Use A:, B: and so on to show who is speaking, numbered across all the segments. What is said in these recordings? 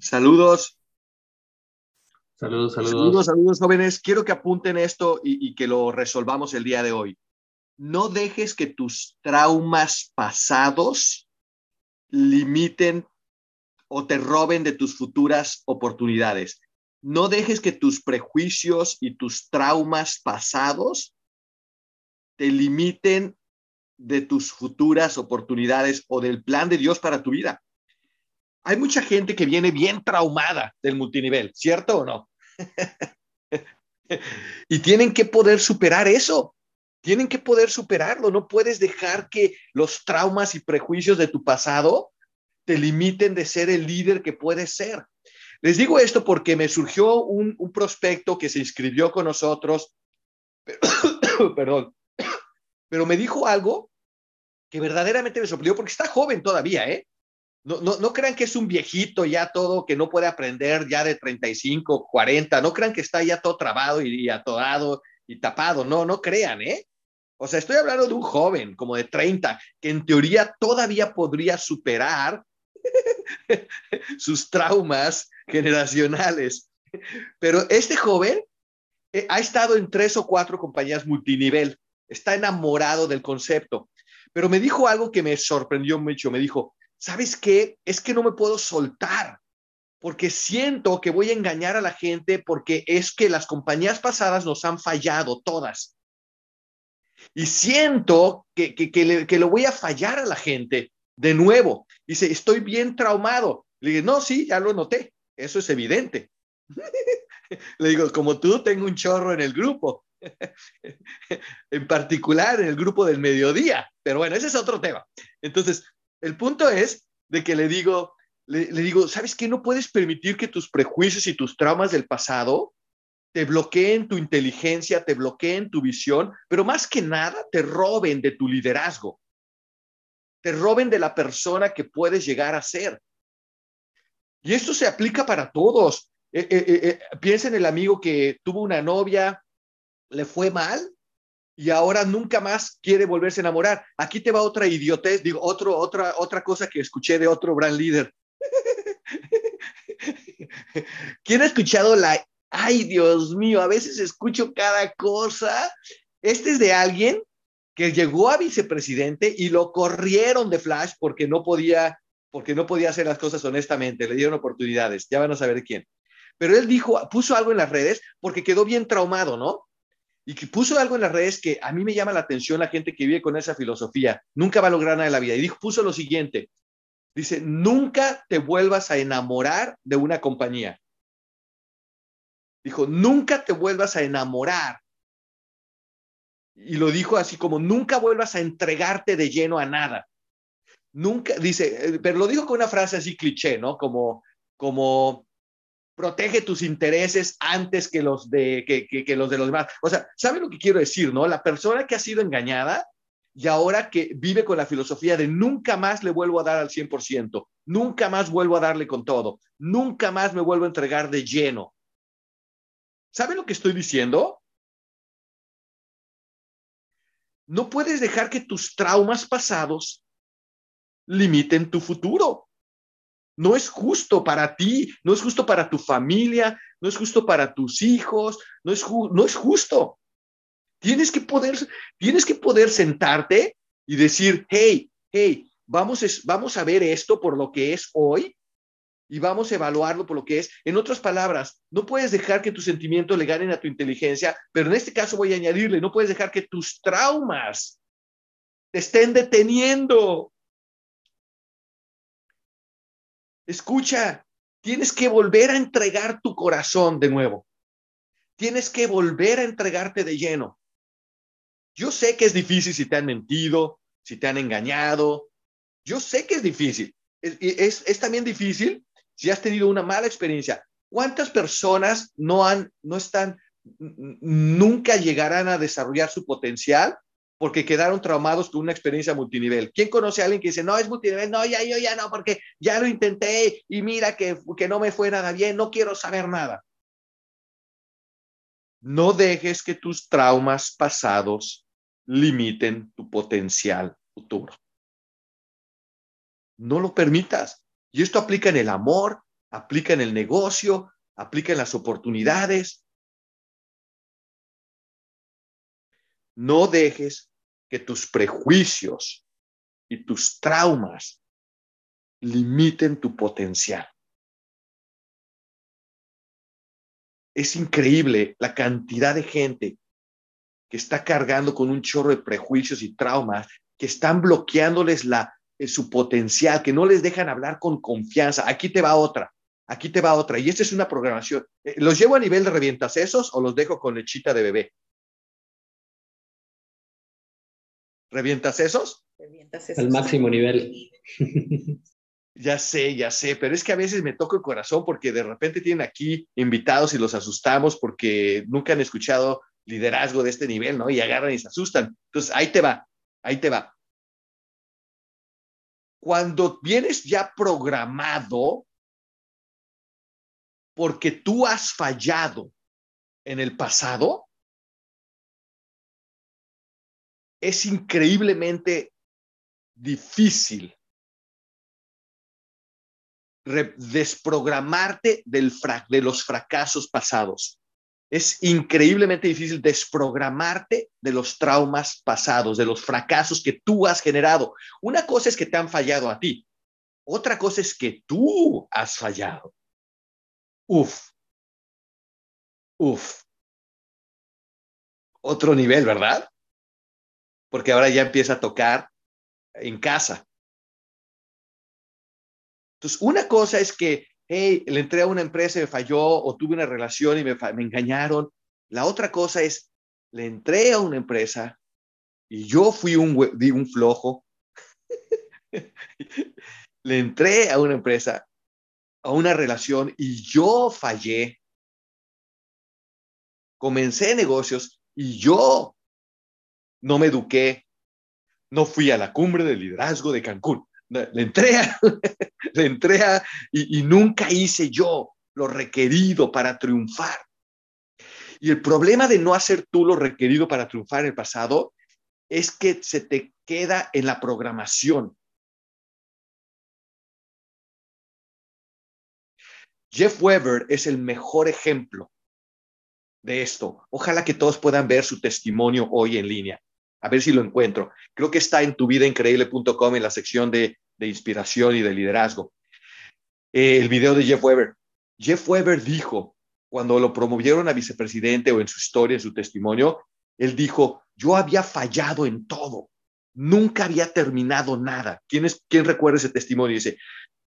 A: Saludos.
B: Saludos, saludos.
A: Saludos, saludos, jóvenes. Quiero que apunten esto y, y que lo resolvamos el día de hoy. No dejes que tus traumas pasados limiten o te roben de tus futuras oportunidades. No dejes que tus prejuicios y tus traumas pasados te limiten de tus futuras oportunidades o del plan de Dios para tu vida. Hay mucha gente que viene bien traumada del multinivel, ¿cierto o no? y tienen que poder superar eso. Tienen que poder superarlo. No puedes dejar que los traumas y prejuicios de tu pasado te limiten de ser el líder que puedes ser. Les digo esto porque me surgió un, prospecto que se inscribió con nosotros, pero, perdón, pero me dijo algo que verdaderamente me sorprendió porque está joven todavía, ¿eh? No, no, no, crean que es un viejito ya todo que no puede aprender ya de 35, 40, no crean que está ya todo trabado y, y atodado y tapado, no, no crean, ¿eh? O sea, estoy hablando de un joven como de 30 que en teoría todavía podría superar sus traumas generacionales. Pero este joven eh, ha estado en tres o cuatro compañías multinivel, está enamorado del concepto, pero me dijo algo que me sorprendió mucho, me dijo, ¿sabes qué? Es que no me puedo soltar porque siento que voy a engañar a la gente porque es que las compañías pasadas nos han fallado todas. Y siento que, que, que, le, lo voy a fallar a la gente de nuevo. Dice, estoy bien traumado. Le dije, no, sí, ya lo noté. Eso es evidente. Le digo, como tú, tengo un chorro en el grupo. en particular en el grupo del mediodía. Pero bueno, ese es otro tema. Entonces, el punto es de que le digo, le, digo, ¿sabes qué? No puedes permitir que tus prejuicios y tus traumas del pasado te bloqueen tu inteligencia, te bloqueen tu visión, pero más que nada te roben de tu liderazgo, te roben de la persona que puedes llegar a ser. Y esto se aplica para todos. Eh, eh, eh, piensa en el amigo que tuvo una novia, le fue mal y ahora nunca más quiere volverse a enamorar. Aquí te va otra idiotez, digo, otro, otra, otra cosa que escuché de otro gran líder. ¿Quién ha escuchado la... Ay, Dios mío, a veces escucho cada cosa. Este es de alguien que llegó a vicepresidente y lo corrieron de Flash porque no podía, porque no podía hacer las cosas honestamente, le dieron oportunidades, ya van a saber quién. Pero él dijo, puso algo en las redes porque quedó bien traumado, ¿no? Y que puso algo en las redes que a mí me llama la atención la gente que vive con esa filosofía. Nunca va a lograr nada en la vida. Y dijo, puso lo siguiente. Dice, nunca te vuelvas a enamorar de una compañía. Dijo, nunca te vuelvas a enamorar. Y lo dijo así como, nunca vuelvas a entregarte de lleno a nada. Nunca, dice, pero lo dijo con una frase así cliché, ¿no? Como, como, protege tus intereses antes que los de, que, los, de los demás. O sea, ¿sabe lo que quiero decir, no? La persona que ha sido engañada y ahora que vive con la filosofía de nunca más le vuelvo a dar al 100%, nunca más vuelvo a darle con todo, nunca más me vuelvo a entregar de lleno. ¿Sabe lo que estoy diciendo? No puedes dejar que tus traumas pasados limiten tu futuro. No es justo para ti, no es justo para tu familia, no es justo para tus hijos, no es, no es justo. Tienes que, poder, tienes que poder sentarte y decir, hey, hey, vamos, vamos a ver esto por lo que es hoy y vamos a evaluarlo por lo que es. En otras palabras, no puedes dejar que tus sentimientos le ganen a tu inteligencia, pero en este caso voy a añadirle, no puedes dejar que tus traumas te estén deteniendo. Escucha, tienes que volver a entregar tu corazón de nuevo. Tienes que volver a entregarte de lleno. Yo sé que es difícil si te han mentido, si te han engañado. Yo sé que es difícil. Es, es, también difícil si has tenido una mala experiencia. ¿Cuántas personas no han, no están, nunca llegarán a desarrollar su potencial porque quedaron traumados con una experiencia multinivel. ¿Quién conoce a alguien que dice, no, es multinivel? No, ya, yo ya no, porque ya lo intenté y mira que, que no me fue nada bien, no quiero saber nada. No dejes que tus traumas pasados limiten tu potencial futuro. No lo permitas. Y esto aplica en el amor, aplica en el negocio, aplica en las oportunidades. No dejes que tus prejuicios y tus traumas limiten tu potencial. Es increíble la cantidad de gente que está cargando con un chorro de prejuicios y traumas que están bloqueándoles la, eh, su potencial, que no les dejan hablar con confianza. Aquí te va otra, aquí te va otra. Y esta es una programación. Eh, ¿Los llevo a nivel de revientasesos o los dejo con lechita de bebé? ¿Revientasesos?
B: Al máximo nivel.
A: Ya sé, ya sé, pero es que a veces me toca el corazón porque de repente tienen aquí invitados y los asustamos porque nunca han escuchado liderazgo de este nivel, ¿no? Y agarran y se asustan. Entonces, ahí te va, ahí te va. Cuando vienes ya programado, porque tú has fallado en el pasado, es increíblemente difícil desprogramarte de los fracasos pasados. Es increíblemente difícil desprogramarte de los traumas pasados, de los fracasos que tú has generado. Una cosa es que te han fallado a ti, otra cosa es que tú has fallado. Uf, uf. Otro nivel, ¿verdad? Porque ahora ya empieza a tocar en casa. Entonces, una cosa es que, hey, le entré a una empresa y me falló, o tuve una relación y me, engañaron. La otra cosa es, le entré a una empresa y yo fui un, un flojo. le entré a una empresa, a una relación y yo fallé. Comencé negocios y yo no me eduqué, no fui a la cumbre de liderazgo de Cancún le entré, le entré y, y nunca hice yo lo requerido para triunfar. Y el problema de no hacer tú lo requerido para triunfar en el pasado es que se te queda en la programación. Jeff Weber es el mejor ejemplo de esto. Ojalá que todos puedan ver su testimonio hoy en línea. A ver si lo encuentro. Creo que está en tuvidaincreíble.com en la sección de, inspiración y de liderazgo. Eh, el video de Jeff Weber. Jeff Weber dijo, cuando lo promovieron a vicepresidente o en su historia, en su testimonio, él dijo, yo había fallado en todo. Nunca había terminado nada. ¿Quién, es, quién recuerda ese testimonio? Dice,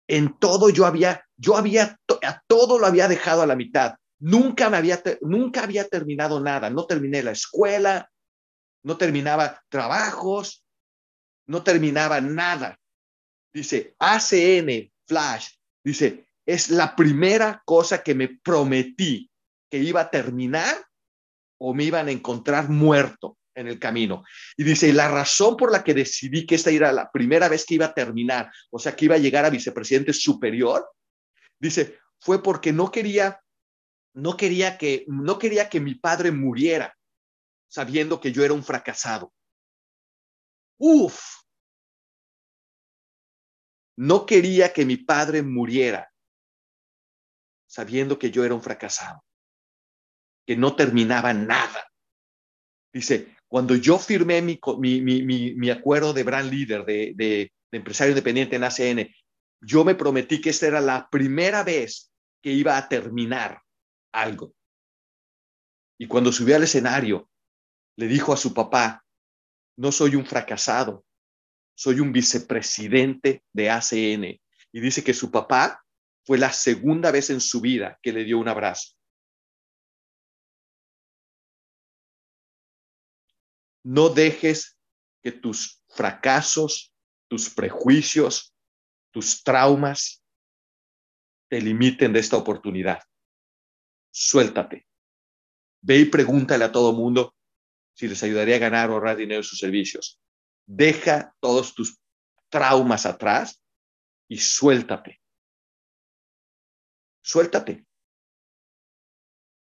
A: en todo yo había, yo había, a todo lo había dejado a la mitad. Nunca me había, nunca había terminado nada. No terminé la escuela, no terminaba trabajos, no terminaba nada. Dice, ACN Flash, dice, es la primera cosa que me prometí que iba a terminar o me iban a encontrar muerto en el camino. Y dice, la razón por la que decidí que esta era la primera vez que iba a terminar, o sea, que iba a llegar a vicepresidente superior, dice, fue porque no quería, no quería que, no quería que mi padre muriera sabiendo que yo era un fracasado. Uf. No quería que mi padre muriera sabiendo que yo era un fracasado, que no terminaba nada. Dice, cuando yo firmé mi, mi, acuerdo de brand leader, de, de empresario independiente en ACN, yo me prometí que esta era la primera vez que iba a terminar algo. Y cuando subí al escenario, le dijo a su papá, no soy un fracasado, soy un vicepresidente de ACN. Y dice que su papá fue la segunda vez en su vida que le dio un abrazo. No dejes que tus fracasos, tus prejuicios, tus traumas te limiten de esta oportunidad. Suéltate. Ve y pregúntale a todo mundo si les ayudaría a ganar o ahorrar dinero en sus servicios. Deja todos tus traumas atrás y suéltate. Suéltate.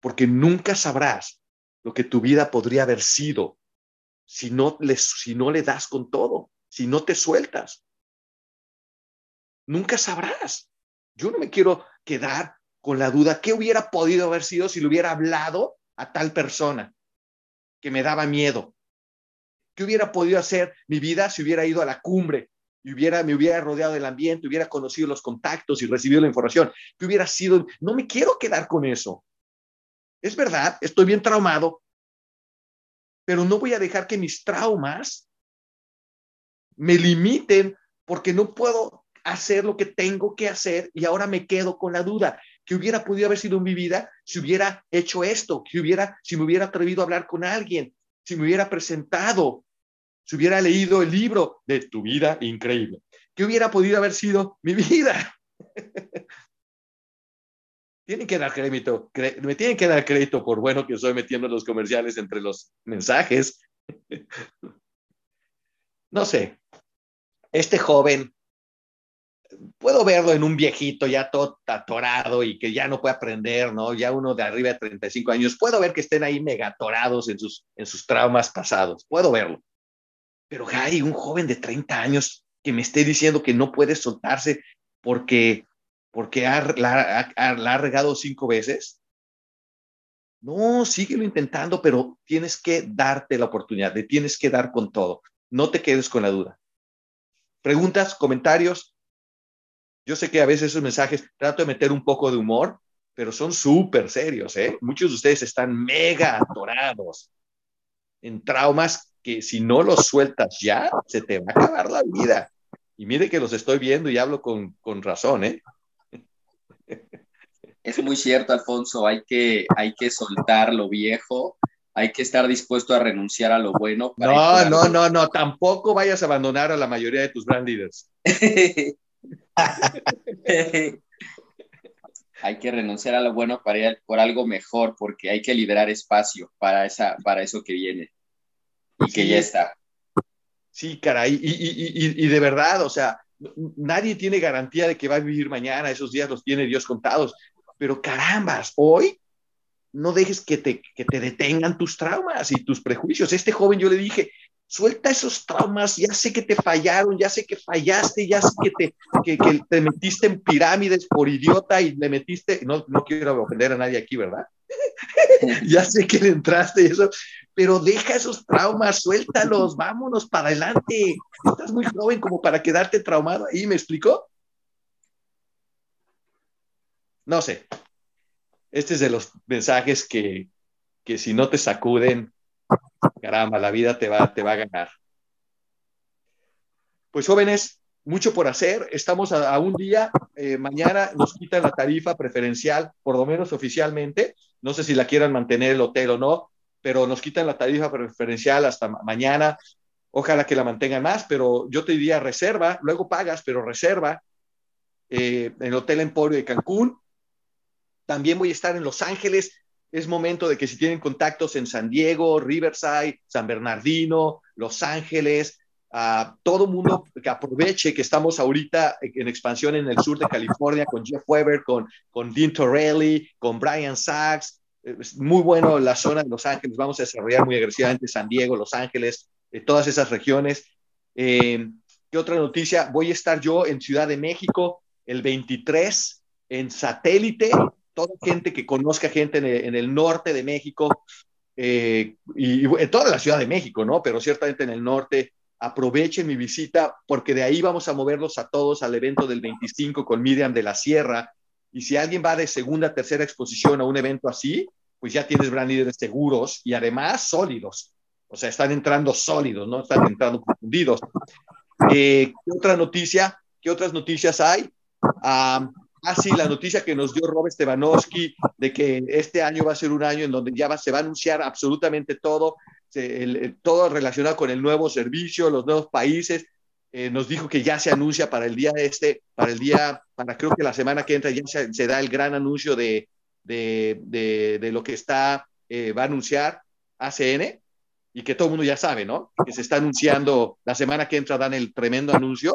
A: Porque nunca sabrás lo que tu vida podría haber sido si no, si no le das con todo, si no te sueltas. Nunca sabrás. Yo no me quiero quedar con la duda, ¿qué hubiera podido haber sido si le hubiera hablado a tal persona que me daba miedo? ¿Qué hubiera podido hacer mi vida si hubiera ido a la cumbre y hubiera, me hubiera rodeado del ambiente, hubiera conocido los contactos y recibido la información? ¿Qué hubiera sido? No me quiero quedar con eso. Es verdad, estoy bien traumado, pero no voy a dejar que mis traumas me limiten porque no puedo hacer lo que tengo que hacer y ahora me quedo con la duda que hubiera podido haber sido mi vida si hubiera hecho esto, que hubiera, si me hubiera atrevido a hablar con alguien, si me hubiera presentado, si hubiera leído el libro de tu vida increíble, que hubiera podido haber sido mi vida. tienen que dar crédito, me tienen que dar crédito por bueno que estoy metiendo los comerciales entre los mensajes. no sé, este joven, puedo verlo en un viejito ya todo atorado y que ya no puede aprender, ¿no? Ya uno de arriba de 35 años, puedo ver que estén ahí megatorados en sus, en sus traumas pasados, puedo verlo. Pero hay un joven de 30 años que me esté diciendo que no puede soltarse porque porque la, ha regado cinco veces. No, síguelo intentando, pero tienes que darte la oportunidad, te tienes que dar con todo. No te quedes con la duda. Preguntas, comentarios. Yo sé que a veces esos mensajes trato de meter un poco de humor, pero son súper serios, ¿eh? Muchos de ustedes están mega atorados en traumas que si no los sueltas ya, se te va a acabar la vida. Y mire que los estoy viendo y hablo con, con razón, ¿eh?
B: Es muy cierto, Alfonso, hay que, hay que soltar lo viejo, hay que estar dispuesto a renunciar a lo bueno.
A: no, no, no, no, tampoco vayas a abandonar a la mayoría de tus brand leaders.
B: hay que renunciar a lo bueno para ir por algo mejor, porque hay que liberar espacio para, esa, para eso que viene y que ya está.
A: Sí, caray, y, y, y de verdad, o sea, nadie tiene garantía de que va a vivir mañana, esos días los tiene Dios contados, pero carambas, hoy no dejes que te, que te detengan tus traumas y tus prejuicios. Este joven yo le dije, suelta esos traumas, ya sé que te fallaron, ya sé que fallaste, ya sé que te, que, que te metiste en pirámides por idiota y le metiste, no, no quiero ofender a nadie aquí, ¿verdad? ya sé que le entraste y eso, pero deja esos traumas, suéltalos, vámonos para adelante. Estás muy joven como para quedarte traumado ahí, ¿me explicó? No sé. Este es de los mensajes que, que si no te sacuden, caramba, la vida te va, te va a ganar. Pues jóvenes, mucho por hacer. Estamos a, un día. Eh, mañana nos quitan la tarifa preferencial, por lo menos oficialmente. No sé si la quieran mantener el hotel o no, pero nos quitan la tarifa preferencial hasta mañana. Ojalá que la mantengan más, pero yo te diría reserva, luego pagas, pero reserva eh, en el Hotel Emporio de Cancún. También voy a estar en Los Ángeles. Es momento de que si tienen contactos en San Diego, Riverside, San Bernardino, Los Ángeles, a todo mundo que aproveche que estamos ahorita en expansión en el sur de California con Jeff Weber, con, con Dean Torelli, con Brian Sachs. Es muy bueno la zona de Los Ángeles. Vamos a desarrollar muy agresivamente San Diego, Los Ángeles, eh, todas esas regiones. Eh, ¿Qué otra noticia? Voy a estar yo en Ciudad de México el 23 en satélite. Toda gente que conozca gente en el, norte de México eh, y, en toda la Ciudad de México, ¿no? Pero ciertamente en el norte aprovechen mi visita porque de ahí vamos a moverlos a todos al evento del 25 con Miriam de la Sierra. Y si alguien va de segunda, tercera exposición a un evento así, pues ya tienes brand líderes seguros y además sólidos. O sea, están entrando sólidos, no están entrando confundidos. Eh, ¿Qué otra noticia? ¿Qué otras noticias hay? Ah, sí, la noticia que nos dio Robert Stevanowski de que este año va a ser un año en donde ya se va a anunciar absolutamente todo todo relacionado con el nuevo servicio, los nuevos países. Eh, nos dijo que ya se anuncia para el día este, para el día, para creo que la semana que entra ya se, da el gran anuncio de, de, de, lo que está, eh, va a anunciar ACN y que todo el mundo ya sabe, ¿no? Que se está anunciando, la semana que entra dan el tremendo anuncio